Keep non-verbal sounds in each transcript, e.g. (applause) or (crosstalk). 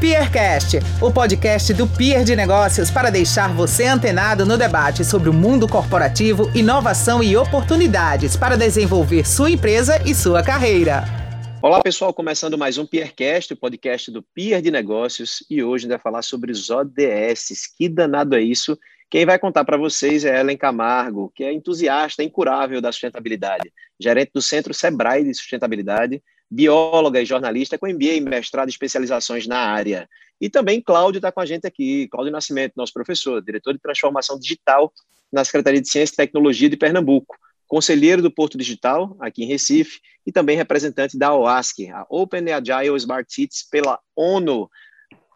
Peercast, o podcast do Peer de Negócios para deixar você antenado no debate sobre o mundo corporativo, inovação e oportunidades para desenvolver sua empresa e sua carreira. Olá, pessoal, começando mais um Peercast, o podcast do Peer de Negócios, e hoje a gente vai falar sobre os ODS. Que danado é isso? Quem vai contar para vocês é Ellen Camargo, que é entusiasta incurável da sustentabilidade, gerente do Centro Sebrae de Sustentabilidade, bióloga e jornalista com MBA e mestrado e especializações na área. E também Cláudio está com a gente aqui, Cláudio Nascimento, nosso professor, diretor de transformação digital na Secretaria de Ciência e Tecnologia de Pernambuco, conselheiro do Porto Digital, aqui em Recife, e também representante da OASC, a Open Agile Smart Cities, pela ONU.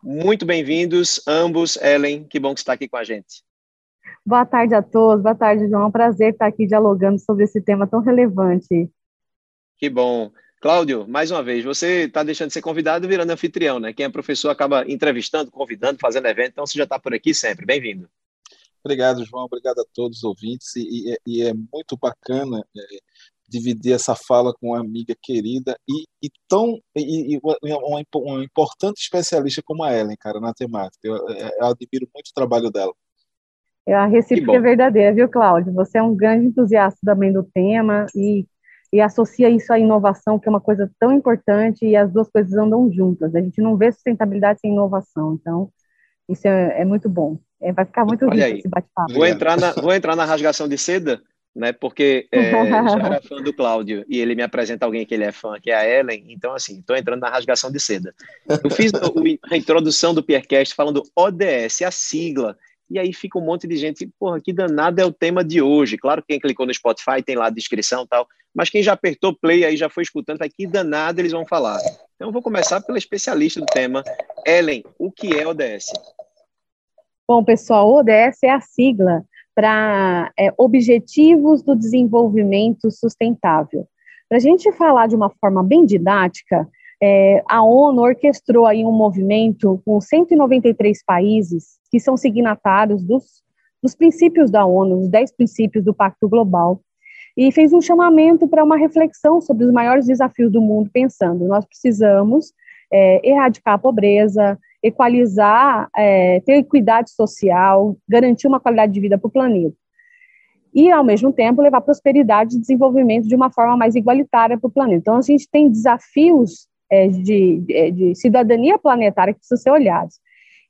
Muito bem-vindos, ambos. Ellen, que bom que você está aqui com a gente. Boa tarde a todos, boa tarde, João. É um prazer estar aqui dialogando sobre esse tema tão relevante. Que bom. Cláudio, mais uma vez, você está deixando de ser convidado virando anfitrião, né? Quem é professor acaba entrevistando, convidando, fazendo evento, então você já está por aqui sempre. Bem-vindo. Obrigado, João. Obrigado a todos os ouvintes. E, e, e é muito bacana é, dividir essa fala com uma amiga querida e, e tão e, uma, uma, importante especialista como a Ellen, cara, na temática. Eu, eu admiro muito o trabalho dela. A recíproca é verdadeira, viu, Cláudio? Você é um grande entusiasta também do tema e e associa isso à inovação, que é uma coisa tão importante, e as duas coisas andam juntas. A gente não vê sustentabilidade sem inovação, então isso é, é muito bom. É, vai ficar muito Olha rico aí. esse bate-papo. Vou entrar, na, vou entrar na rasgação de seda, né? Porque é, (laughs) já era fã do Cláudio e ele me apresenta alguém que ele é fã, que é a Ellen. Então, assim, estou entrando na rasgação de seda. Eu fiz a introdução do Piercast falando ODS, a sigla e aí fica um monte de gente, porra, que danado é o tema de hoje. Claro que quem clicou no Spotify tem lá a descrição e tal, mas quem já apertou play aí já foi escutando, vai que danado eles vão falar. Então vou começar pela especialista do tema, Ellen, o que é ODS? Bom, pessoal, ODS é a sigla para é, Objetivos do Desenvolvimento Sustentável. Para a gente falar de uma forma bem didática, é, a ONU orquestrou aí um movimento com 193 países que são signatários dos, dos princípios da ONU, os 10 princípios do Pacto Global, e fez um chamamento para uma reflexão sobre os maiores desafios do mundo, pensando: nós precisamos é, erradicar a pobreza, equalizar, é, ter equidade social, garantir uma qualidade de vida para o planeta. E, ao mesmo tempo, levar prosperidade e desenvolvimento de uma forma mais igualitária para o planeta. Então, a gente tem desafios é, de, de, de, cidadania planetária que precisam ser olhados.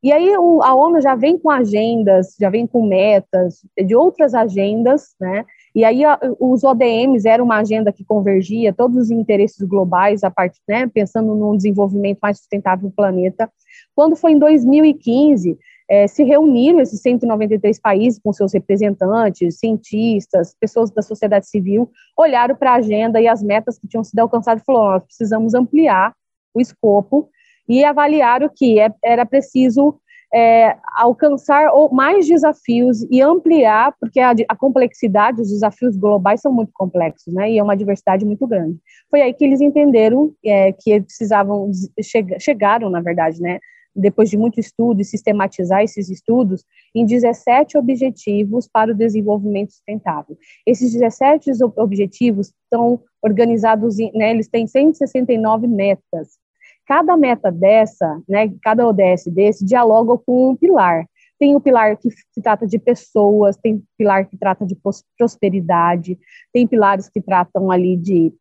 E aí o, a ONU já vem com agendas, já vem com metas de outras agendas, né? E aí a, os ODMs era uma agenda que convergia todos os interesses globais, a parte, né, pensando num desenvolvimento mais sustentável do planeta. Quando foi em 2015, é, se reuniram esses 193 países com seus representantes, cientistas, pessoas da sociedade civil, olharam para a agenda e as metas que tinham sido alcançadas e falaram: nós precisamos ampliar o escopo e avaliaram que é, era preciso é, alcançar mais desafios e ampliar, porque a, a, complexidade, os desafios globais são muito complexos, né? E é uma diversidade muito grande. Foi aí que eles entenderam é, que precisavam, che, chegaram, na verdade, né? Depois de muito estudo e sistematizar esses estudos, em 17 objetivos para o desenvolvimento sustentável. Esses 17 objetivos estão organizados, em, né, eles têm 169 metas, Cada meta dessa, né, cada ODS desse, dialoga com um pilar. Tem o pilar que, que trata de pessoas, tem pilar que trata de prosperidade, tem pilares que tratam ali de,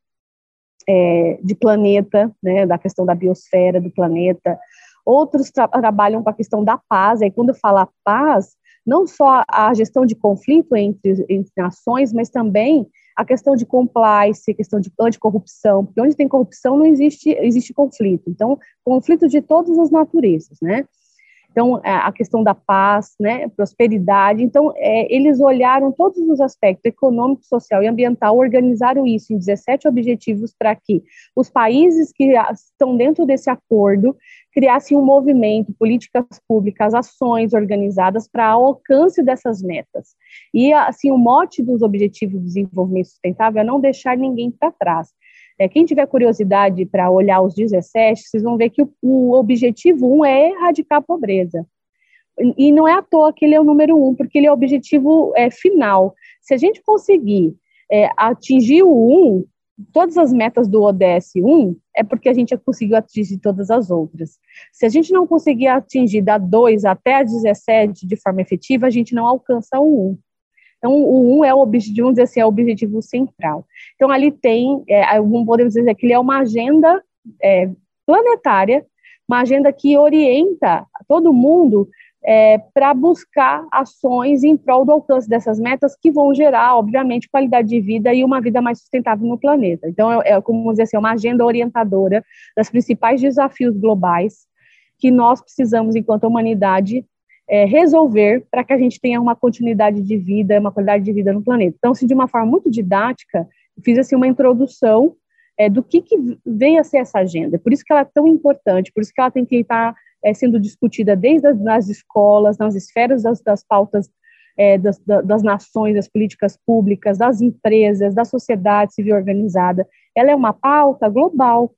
é, de planeta, né, da questão da biosfera do planeta. Outros tra trabalham com a questão da paz, aí quando fala paz, não só a gestão de conflito entre, entre nações, mas também a questão de compliance, a questão de anticorrupção, porque onde tem corrupção não existe, existe conflito. Então, conflito de todas as naturezas, né? Então, é, a questão da paz, né, prosperidade. Então, é, eles olharam todos os aspectos econômico, social e ambiental, organizaram isso em 17 objetivos para que os países que estão dentro desse acordo criassem um movimento, políticas públicas, ações organizadas para alcance dessas metas. E, assim, o mote dos Objetivos de Desenvolvimento Sustentável é não deixar ninguém para trás. É, quem tiver curiosidade para olhar os 17, vocês vão ver que o, o objetivo 1 é erradicar a pobreza. E não é à toa que ele é o número um, porque ele é o objetivo é, final. Se a gente conseguir é, atingir o 1, todas as metas do ODS 1 é porque a gente conseguiu atingir todas as outras. Se a gente não conseguir atingir da 2 até a 17 de forma efetiva, a gente não alcança o 1. Então, o 1 é o objetivo, vamos dizer assim, é o objetivo central. Então, ali tem, é, podemos dizer que ele é uma agenda é, planetária, uma agenda que orienta todo mundo é, para buscar ações em prol do alcance dessas metas que vão gerar, obviamente, qualidade de vida e uma vida mais sustentável no planeta. Então, é, é como dizer assim, é uma agenda orientadora das principais desafios globais que nós precisamos, enquanto humanidade, é, resolver para que a gente tenha uma continuidade de vida, uma qualidade de vida no planeta. Então, assim, de uma forma muito didática, fiz assim uma introdução é, do que, que a ser essa agenda. Por isso que ela é tão importante, por isso que ela tem que estar é, sendo discutida desde as nas escolas, nas esferas das, das pautas é, das, das nações, das políticas públicas, das empresas, da sociedade civil organizada. Ela é uma pauta global.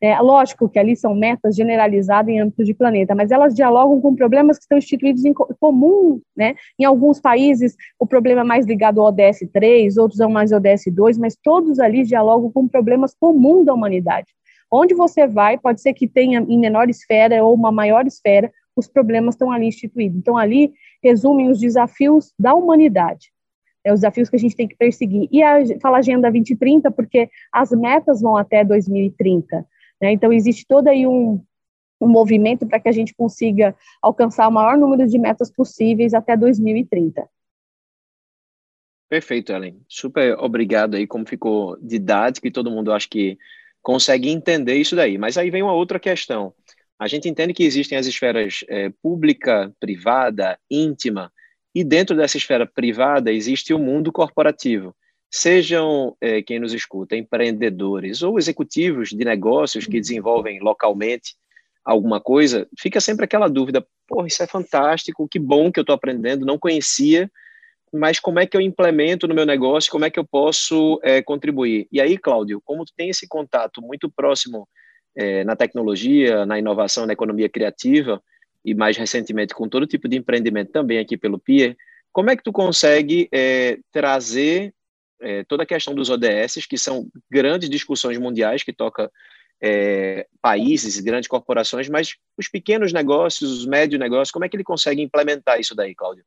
É, lógico que ali são metas generalizadas em âmbito de planeta, mas elas dialogam com problemas que estão instituídos em comum, né? Em alguns países, o problema é mais ligado ao ODS 3, outros ao mais ODS 2, mas todos ali dialogam com problemas comuns da humanidade. Onde você vai, pode ser que tenha em menor esfera ou uma maior esfera, os problemas estão ali instituídos. Então, ali resumem os desafios da humanidade, é, os desafios que a gente tem que perseguir. E a, fala Agenda 2030 porque as metas vão até 2030. Né? Então, existe todo aí um, um movimento para que a gente consiga alcançar o maior número de metas possíveis até 2030. Perfeito, Ellen. Super obrigado aí, como ficou didático e todo mundo acho que consegue entender isso daí. Mas aí vem uma outra questão. A gente entende que existem as esferas é, pública, privada, íntima, e dentro dessa esfera privada existe o mundo corporativo. Sejam é, quem nos escuta, empreendedores ou executivos de negócios que desenvolvem localmente alguma coisa, fica sempre aquela dúvida: pô, isso é fantástico, que bom que eu estou aprendendo, não conhecia, mas como é que eu implemento no meu negócio, como é que eu posso é, contribuir? E aí, Cláudio, como tu tem esse contato muito próximo é, na tecnologia, na inovação, na economia criativa, e mais recentemente com todo tipo de empreendimento também aqui pelo PIER, como é que tu consegue trazer é, toda a questão dos ODS, que são grandes discussões mundiais que toca é, países, grandes corporações, mas os pequenos negócios, os médios negócios, como é que ele consegue implementar isso daí, Cláudio?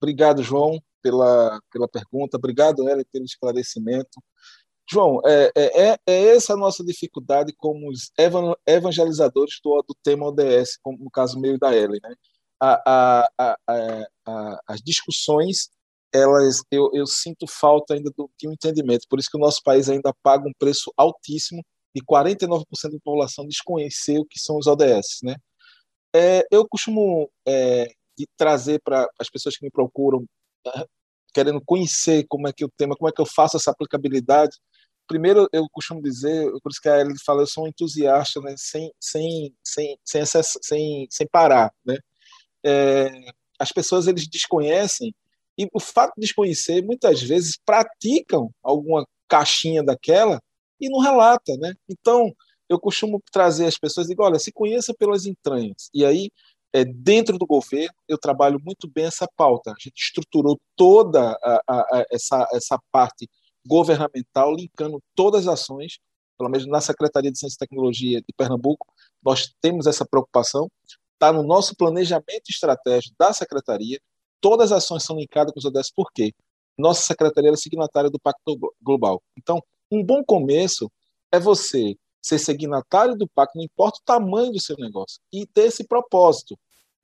Obrigado, João, pela, pela pergunta. Obrigado, Ellen, pelo esclarecimento. João, é, é, é, é essa a nossa dificuldade como os evangelizadores do, do tema ODS, como no caso meio da Ellen. Né? A, a, a, as discussões, elas, eu, eu sinto falta ainda do, de um entendimento. Por isso que o nosso país ainda paga um preço altíssimo e 49% da população desconhecer o que são os ODS. Né? É, eu costumo é, de trazer para as pessoas que me procuram, uh, querendo conhecer como é que o tema, como é que eu faço essa aplicabilidade. Primeiro, eu costumo dizer, por isso que a Ellie fala, eu sou um entusiasta, né, sem, sem, sem, sem, sem, sem parar. Né? É, as pessoas eles desconhecem e o fato de desconhecer, muitas vezes praticam alguma caixinha daquela e não relata, né? Então, eu costumo trazer as pessoas digo, olha, se conheça pelas entranhas. E aí é, dentro do governo, eu trabalho muito bem essa pauta. A gente estruturou toda a, a, a, essa, essa parte governamental, linkando todas as ações, pelo menos na Secretaria de Ciência e Tecnologia de Pernambuco, nós temos essa preocupação. Está no nosso planejamento estratégico da Secretaria, todas as ações são linkadas com os ODS, por quê? Nossa Secretaria é signatária do Pacto Global. Então, um bom começo é você ser signatário do pacto, não importa o tamanho do seu negócio, e ter esse propósito,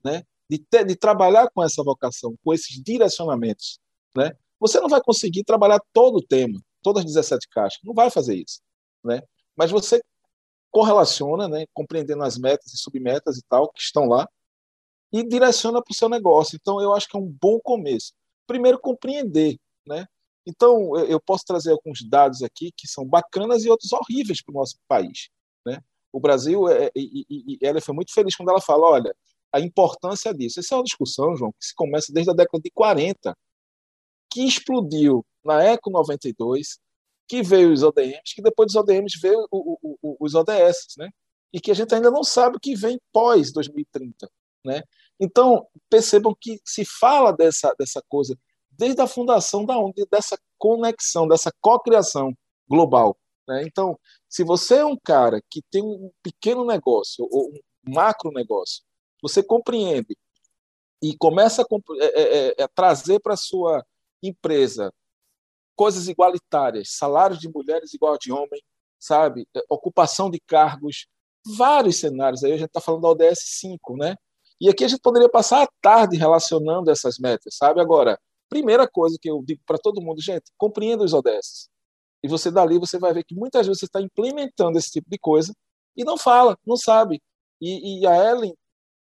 né? De, ter, de trabalhar com essa vocação, com esses direcionamentos, né? Você não vai conseguir trabalhar todo o tema, todas as 17 caixas, não vai fazer isso, né? Mas você correlaciona, né, compreendendo as metas e submetas e tal que estão lá e direciona para o seu negócio. Então, eu acho que é um bom começo. Primeiro, compreender, né? Então, eu posso trazer alguns dados aqui que são bacanas e outros horríveis para o nosso país. Né? O Brasil, é, e, e, e ela foi muito feliz quando ela fala: olha, a importância disso. Essa é uma discussão, João, que se começa desde a década de 40, que explodiu na ECO 92, que veio os ODMs, que depois dos ODMs veio o, o, o, os ODS, né? e que a gente ainda não sabe o que vem pós 2030. Né? Então, percebam que se fala dessa, dessa coisa desde a fundação da onde dessa conexão, dessa cocriação global. Né? Então, se você é um cara que tem um pequeno negócio ou um macro negócio, você compreende e começa a, é, é, é, a trazer para a sua empresa coisas igualitárias, salários de mulheres igual de homem, sabe, é, ocupação de cargos, vários cenários. Aí a gente está falando da ODS 5, né? E aqui a gente poderia passar a tarde relacionando essas metas, sabe? Agora, primeira coisa que eu digo para todo mundo, gente, compreenda os ODS. E você dali você vai ver que muitas vezes você está implementando esse tipo de coisa e não fala, não sabe. E, e, a Ellen,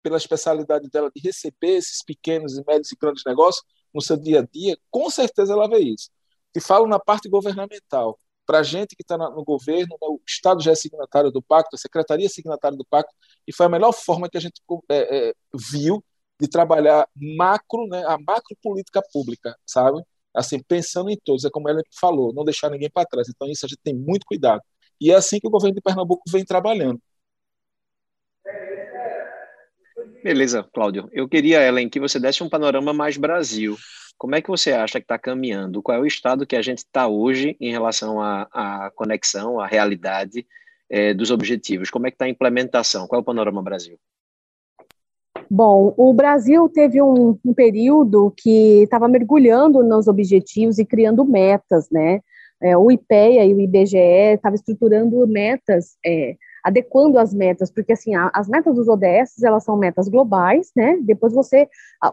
pela especialidade dela de receber esses pequenos e médios e grandes negócios no seu dia a dia, com certeza ela vê isso. E falo na parte governamental. Para a gente que está no governo, né, o Estado já é signatário do pacto, a Secretaria é signatária do pacto, e foi a melhor forma que a gente é, é, viu de trabalhar macro, né, a macro política pública, sabe? Assim, pensando em todos, é como ela falou, não deixar ninguém para trás. Então, isso a gente tem muito cuidado. E é assim que o governo de Pernambuco vem trabalhando. Beleza, Cláudio. Eu queria, Ellen, que você desse um panorama mais Brasil. Como é que você acha que está caminhando? Qual é o estado que a gente está hoje em relação à, à conexão, à realidade é, dos objetivos? Como é que está a implementação? Qual é o panorama Brasil? Bom, o Brasil teve um, um período que estava mergulhando nos objetivos e criando metas, né? É, o IPEA e o IBGE estavam estruturando metas, é, adequando as metas, porque assim, a, as metas dos ODS, elas são metas globais, né? Depois você,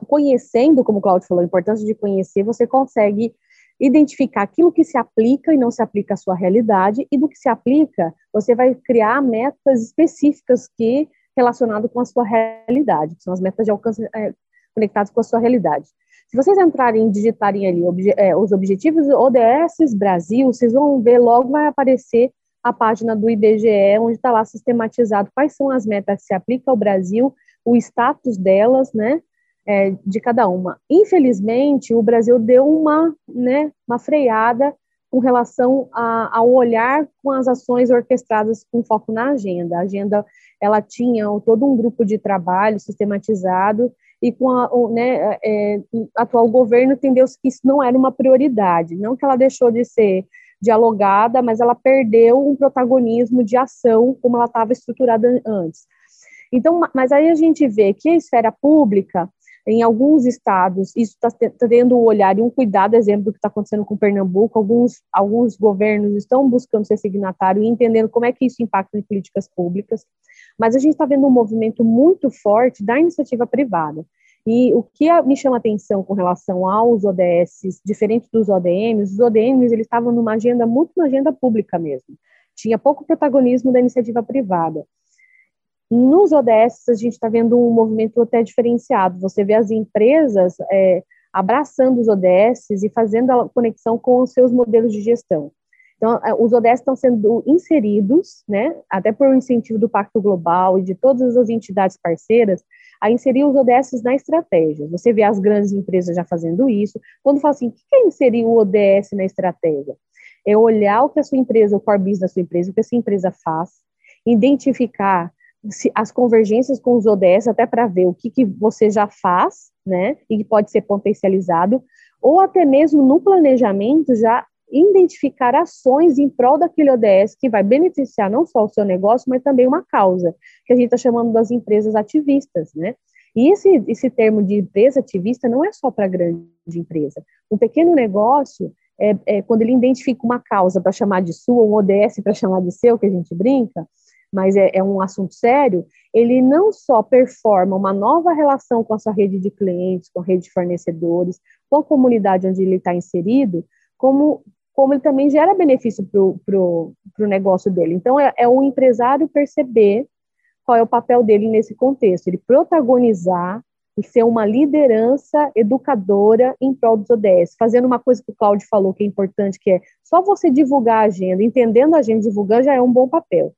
conhecendo, como o Claudio falou, a importância de conhecer, você consegue identificar aquilo que se aplica e não se aplica à sua realidade, e do que se aplica, você vai criar metas específicas que relacionado com a sua realidade, que são as metas de alcance é, conectadas com a sua realidade. Se vocês entrarem e digitarem ali obje, é, os objetivos ODS Brasil, vocês vão ver logo vai aparecer a página do IBGE, onde está lá sistematizado quais são as metas que se aplicam ao Brasil, o status delas, né, é, de cada uma. Infelizmente, o Brasil deu uma, né, uma freada com relação a, ao olhar com as ações orquestradas com foco na agenda. A agenda ela tinha todo um grupo de trabalho sistematizado e com a, o né, é, atual governo entendeu-se que isso não era uma prioridade, não que ela deixou de ser dialogada, mas ela perdeu um protagonismo de ação como ela estava estruturada antes. Então, mas aí a gente vê que a esfera pública em alguns estados, isso está tendo um olhar e um cuidado, exemplo do que está acontecendo com Pernambuco, alguns, alguns governos estão buscando ser signatário e entendendo como é que isso impacta em políticas públicas, mas a gente está vendo um movimento muito forte da iniciativa privada. E o que me chama atenção com relação aos ODS, diferente dos ODMs, os ODMs eles estavam numa agenda muito na agenda pública mesmo. Tinha pouco protagonismo da iniciativa privada. Nos ODS, a gente está vendo um movimento até diferenciado. Você vê as empresas é, abraçando os ODS e fazendo a conexão com os seus modelos de gestão. Então, é, os ODS estão sendo inseridos, né, até por incentivo do Pacto Global e de todas as entidades parceiras, a inserir os ODS na estratégia. Você vê as grandes empresas já fazendo isso. Quando fala assim, o que é inserir o ODS na estratégia? É olhar o que a sua empresa, o core business da sua empresa, o que a sua empresa faz, identificar as convergências com os ODS, até para ver o que, que você já faz, né, e que pode ser potencializado, ou até mesmo no planejamento já identificar ações em prol daquele ODS que vai beneficiar não só o seu negócio, mas também uma causa, que a gente está chamando das empresas ativistas, né? E esse, esse termo de empresa ativista não é só para grande empresa. Um pequeno negócio, é, é, quando ele identifica uma causa para chamar de sua, um ODS para chamar de seu, que a gente brinca, mas é, é, um assunto sério, ele não só performa uma nova relação com a sua rede de clientes, com a rede de fornecedores, com a comunidade onde ele está inserido, como, como ele também gera benefício para o negócio dele. Então, é, é o empresário perceber qual é o papel dele nesse contexto, ele protagonizar e ser uma liderança educadora em prol dos ODS, fazendo uma coisa que o Claudio falou que é importante, que é só você divulgar a agenda, entendendo a agenda, divulgando já é um bom papel.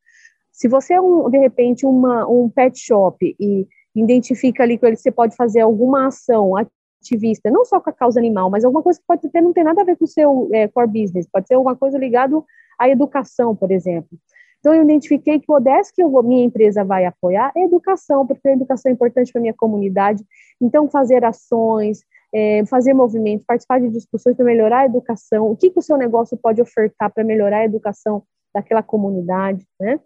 Se você é, um, de repente, uma, um pet shop e identifica ali que você pode fazer alguma ação ativista, não só com a causa animal, mas alguma coisa que pode ter, não tem nada a ver com o seu é, core business, pode ser alguma coisa ligada à educação, por exemplo. Então, eu identifiquei que o ODS que a minha empresa vai apoiar é educação, porque a educação é importante para a minha comunidade. Então, fazer ações, é, fazer movimentos, participar de discussões para melhorar a educação, o que, que o seu negócio pode ofertar para melhorar a educação daquela comunidade, né?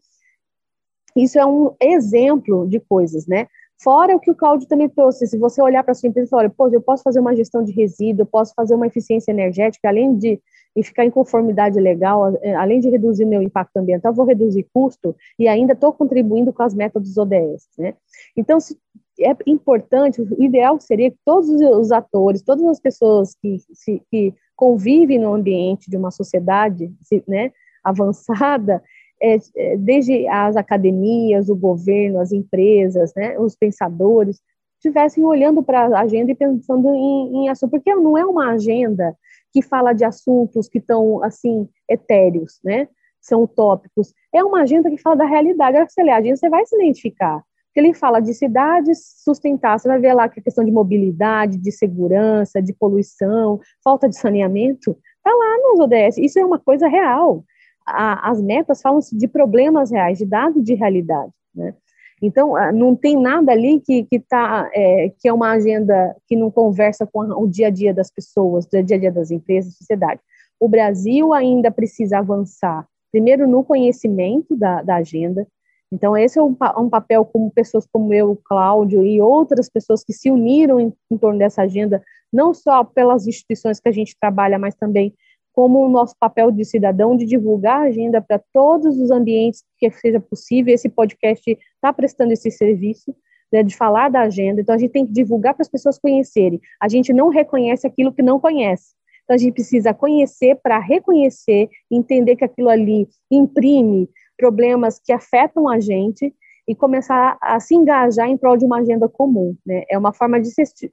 Isso é um exemplo de coisas, né? Fora o que o Cláudio também trouxe, se você olhar para sua empresa e falar, pô, eu posso fazer uma gestão de resíduo, eu posso fazer uma eficiência energética, além de e ficar em conformidade legal, é, além de reduzir meu impacto ambiental, vou reduzir custo e ainda estou contribuindo com as metas dos ODS, né? Então, se, é importante, o ideal seria que todos os atores, todas as pessoas que, se, que convivem no ambiente de uma sociedade né, avançada, é, é, desde as academias, o governo, as empresas, né, os pensadores, estivessem olhando para a agenda e pensando em, em assunto, porque não é uma agenda que fala de assuntos que estão, assim, etéreos, né, são utópicos, é uma agenda que fala da realidade, agora que você lê a agenda, você vai se identificar, ele fala de cidades sustentáveis, você vai ver lá que a questão de mobilidade, de segurança, de poluição, falta de saneamento, está lá nos ODS, isso é uma coisa real, a, as metas falam de problemas reais, de dados de realidade, né? Então, não tem nada ali que, que, tá, é, que é uma agenda que não conversa com o dia a dia das pessoas, o dia a dia das empresas, da sociedade. O Brasil ainda precisa avançar, primeiro no conhecimento da, da agenda, então, esse é um, um, papel como pessoas como eu, Cláudio e outras pessoas que se uniram em, em, torno dessa agenda, não só pelas instituições que a gente trabalha, mas também como o nosso papel de cidadão de divulgar a agenda para todos os ambientes que seja possível. Esse podcast está prestando esse serviço né, de falar da agenda, então a gente tem que divulgar para as pessoas conhecerem. A gente não reconhece aquilo que não conhece. Então a gente precisa conhecer para reconhecer, entender que aquilo ali imprime problemas que afetam a gente e começar a se engajar em prol de uma agenda comum. Né? É uma forma de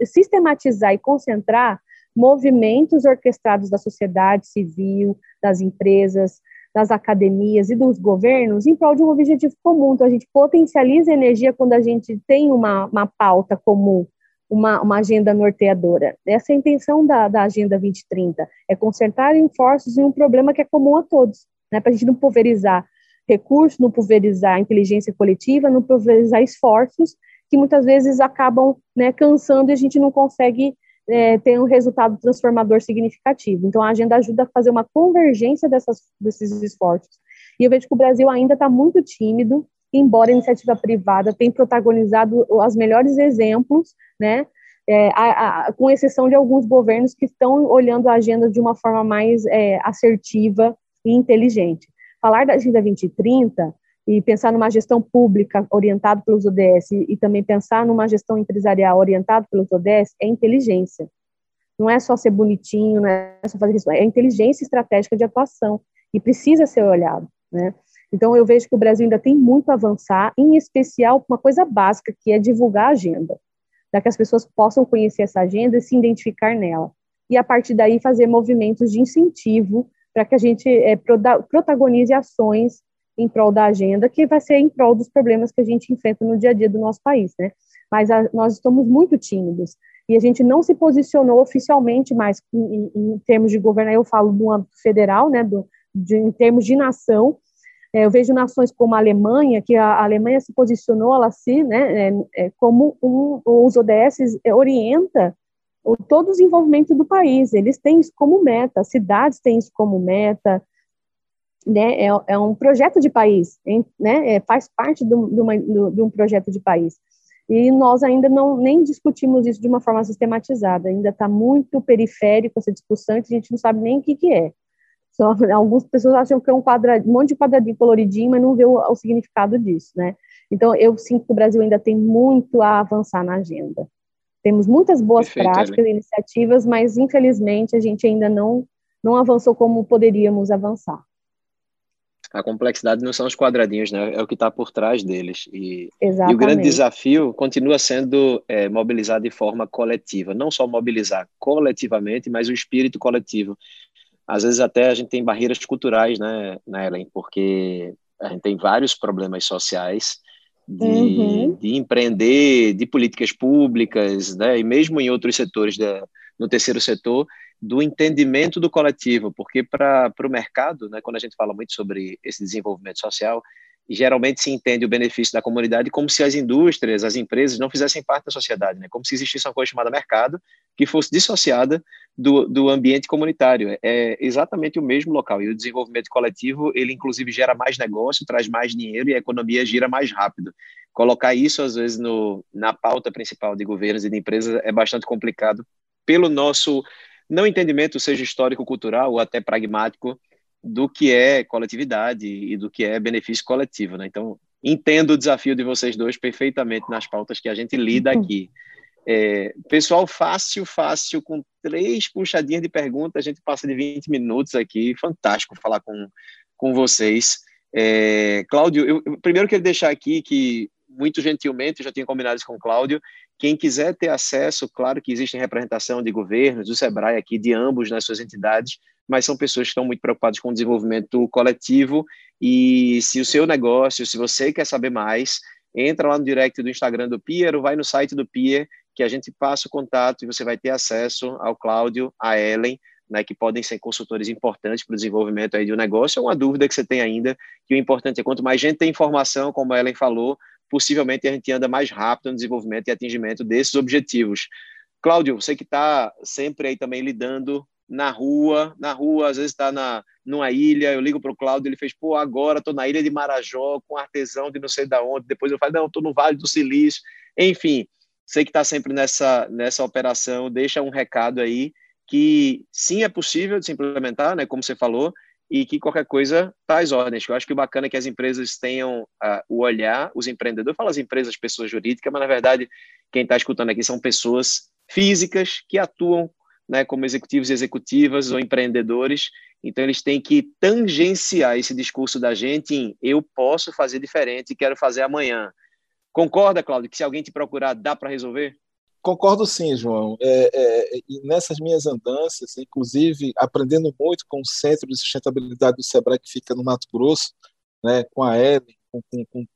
sistematizar e concentrar movimentos orquestrados da sociedade civil, das empresas, das academias e dos governos em prol de um objetivo comum. Então, a gente potencializa a energia quando a gente tem uma, uma pauta comum, uma, uma agenda norteadora. Essa é a intenção da, da Agenda 2030, é concentrar esforços em um problema que é comum a todos, né, para a gente não pulverizar recursos, não pulverizar inteligência coletiva, não pulverizar esforços que muitas vezes acabam né, cansando e a gente não consegue é, ter um resultado transformador significativo. Então, a agenda ajuda a fazer uma convergência dessas, desses esforços. E eu vejo que o Brasil ainda está muito tímido, embora a iniciativa privada tenha protagonizado os melhores exemplos, né, é, a, a, com exceção de alguns governos que estão olhando a agenda de uma forma mais é, assertiva e inteligente falar da Agenda 2030 e pensar numa gestão pública orientada pelos ODS e também pensar numa gestão empresarial orientada pelos ODS é inteligência. Não é só ser bonitinho, não é só fazer isso, é inteligência estratégica de atuação e precisa ser olhado, né? Então eu vejo que o Brasil ainda tem muito a avançar, em especial uma coisa básica que é divulgar a agenda, para que as pessoas possam conhecer essa agenda e se identificar nela. E a partir daí fazer movimentos de incentivo para que a gente é, protagonize ações em prol da agenda, que vai ser em prol dos problemas que a gente enfrenta no dia a dia do nosso país, né? Mas a, nós estamos muito tímidos. E a gente não se posicionou oficialmente mais em, em termos de governo, eu falo do âmbito federal, né, do, de, em termos de nação, é, eu vejo nações como a Alemanha, que a, Alemanha se posicionou, ela se, né, é, é, como um, os ODS orienta o, todo o desenvolvimento do país. Eles têm isso como meta, as cidades têm isso como meta, né? É, é um projeto de país, hein? né? É, faz parte de, uma, de um projeto de país. E nós ainda não nem discutimos isso de uma forma sistematizada, ainda está muito periférico essa discussão, e a gente não sabe nem o que, que é. Só, (laughs) algumas pessoas acham que é um, quadradinho, um monte de quadradinho coloridinho, mas não vê o, o significado disso, né? Então, eu sinto que o Brasil ainda tem muito a avançar na agenda. Temos muitas boas Perfeito, práticas e iniciativas, mas infelizmente a gente ainda não, não avançou como poderíamos avançar. A complexidade não são os quadradinhos, né? É o que está por trás deles. E, e, o grande desafio continua sendo é, mobilizar de forma coletiva. Não só mobilizar coletivamente, mas o espírito coletivo. Às vezes até a gente tem barreiras culturais, né, né Ellen? Porque a gente tem vários problemas sociais de, uhum. de empreender, de políticas públicas, né, e mesmo em outros setores, da, no terceiro setor, do entendimento do coletivo, porque para o mercado, né, quando a gente fala muito sobre esse desenvolvimento social, geralmente se entende o benefício da comunidade como se as indústrias, as empresas não fizessem parte da sociedade, né? como se existisse uma coisa chamada mercado que fosse dissociada do, do ambiente comunitário. É exatamente o mesmo local. E o desenvolvimento coletivo, ele inclusive gera mais negócio, traz mais dinheiro e a economia gira mais rápido. Colocar isso, às vezes, no, na pauta principal de governos e de empresas é bastante complicado pelo nosso não entendimento, seja histórico, cultural ou até pragmático, do que é coletividade e do que é benefício coletivo, né? Então, entendo o desafio de vocês dois perfeitamente nas pautas que a gente lida uhum. aqui. É, pessoal, fácil, fácil, com três puxadinhas de pergunta, a gente passa de 20 minutos aqui, fantástico falar com, com vocês. É, Cláudio, eu, eu primeiro quero deixar aqui que, muito gentilmente, já tinha combinado isso com o Cláudio, quem quiser ter acesso, claro que existe representação de governos, do SEBRAE aqui, de ambos nas suas entidades, mas são pessoas que estão muito preocupadas com o desenvolvimento coletivo. E se o seu negócio, se você quer saber mais, entra lá no direct do Instagram do Pier ou vai no site do Pier, que a gente passa o contato e você vai ter acesso ao Cláudio, a Ellen, né, que podem ser consultores importantes para o desenvolvimento aí de um negócio, ou uma dúvida que você tem ainda, que o importante é quanto mais gente tem informação, como a Ellen falou, possivelmente a gente anda mais rápido no desenvolvimento e atingimento desses objetivos. Cláudio, você que está sempre aí também lidando na rua, na rua, às vezes está na numa ilha, eu ligo para o Cláudio, ele fez, pô, agora estou na ilha de Marajó, com artesão de não sei da onde, depois eu falo, não, estou no Vale do Silício, enfim, sei que está sempre nessa, nessa operação, deixa um recado aí, que sim, é possível de se implementar, né, como você falou, e que qualquer coisa tá às ordens. Eu acho que o bacana é que as empresas tenham uh, o olhar, os empreendedores, falo as empresas, pessoas jurídicas, mas na verdade quem está escutando aqui são pessoas físicas que atuam né, como executivos e executivas ou empreendedores. Então, eles têm que tangenciar esse discurso da gente em eu posso fazer diferente e quero fazer amanhã. Concorda, Cláudio, que se alguém te procurar, dá para resolver? Concordo sim, João. É, é, nessas minhas andanças, inclusive aprendendo muito com o Centro de Sustentabilidade do Sebrae, que fica no Mato Grosso, né, com a Ellen, com, com, com,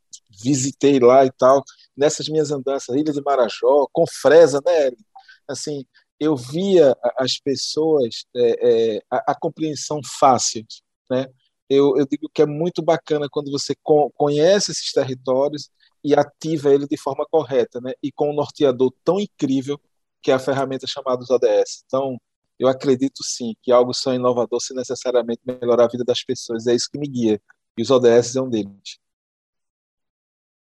visitei lá e tal. Nessas minhas andanças, Ilha de Marajó, com Fresa, né, Ellen? Assim, eu via as pessoas, é, é, a, a, compreensão fácil. Né? Eu, eu, digo que é muito bacana quando você conhece esses territórios e ativa ele de forma correta, né? e com um norteador tão incrível que é a ferramenta chamada os ODS. Então, eu acredito sim que algo só inovador se necessariamente melhorar a vida das pessoas. É isso que me guia. E os ODS é um deles.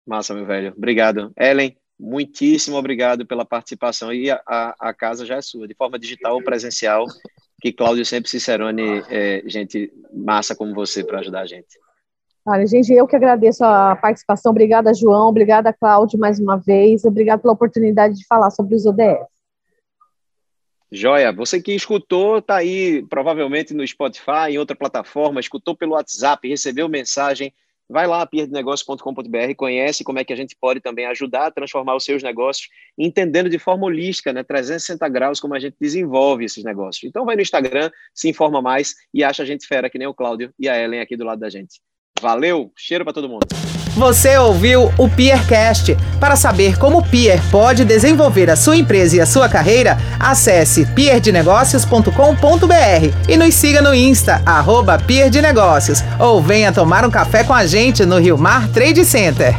Massa, meu velho. Obrigado. Ellen, muitíssimo obrigado pela participação e a, a, casa já é sua, de forma digital ou presencial, que Cláudio sempre Cicerone, é, gente massa como você para ajudar a gente. Olha, gente, eu que agradeço a participação. Obrigada, João. Obrigada, Cláudio, mais uma vez. Obrigado pela oportunidade de falar sobre os ODS. Joia, você que escutou, está aí provavelmente no Spotify, em outra plataforma, escutou pelo WhatsApp, recebeu mensagem, Vai lá, pierdinegócio.com.br, conhece como é que a gente pode também ajudar a transformar os seus negócios, entendendo de forma holística, né, 360 graus, como a gente desenvolve esses negócios. Então vai no Instagram, se informa mais e acha a gente fera, que nem o Cláudio e a Ellen aqui do lado da gente. Valeu, cheiro para todo mundo. Você ouviu o Peercast. Para saber como o Peer pode desenvolver a sua empresa e a sua carreira, acesse peerdenegócios.com.br e nos siga no Insta, arroba Peer de Negócios, ou venha tomar um café com a gente no Rio Mar Trade Center.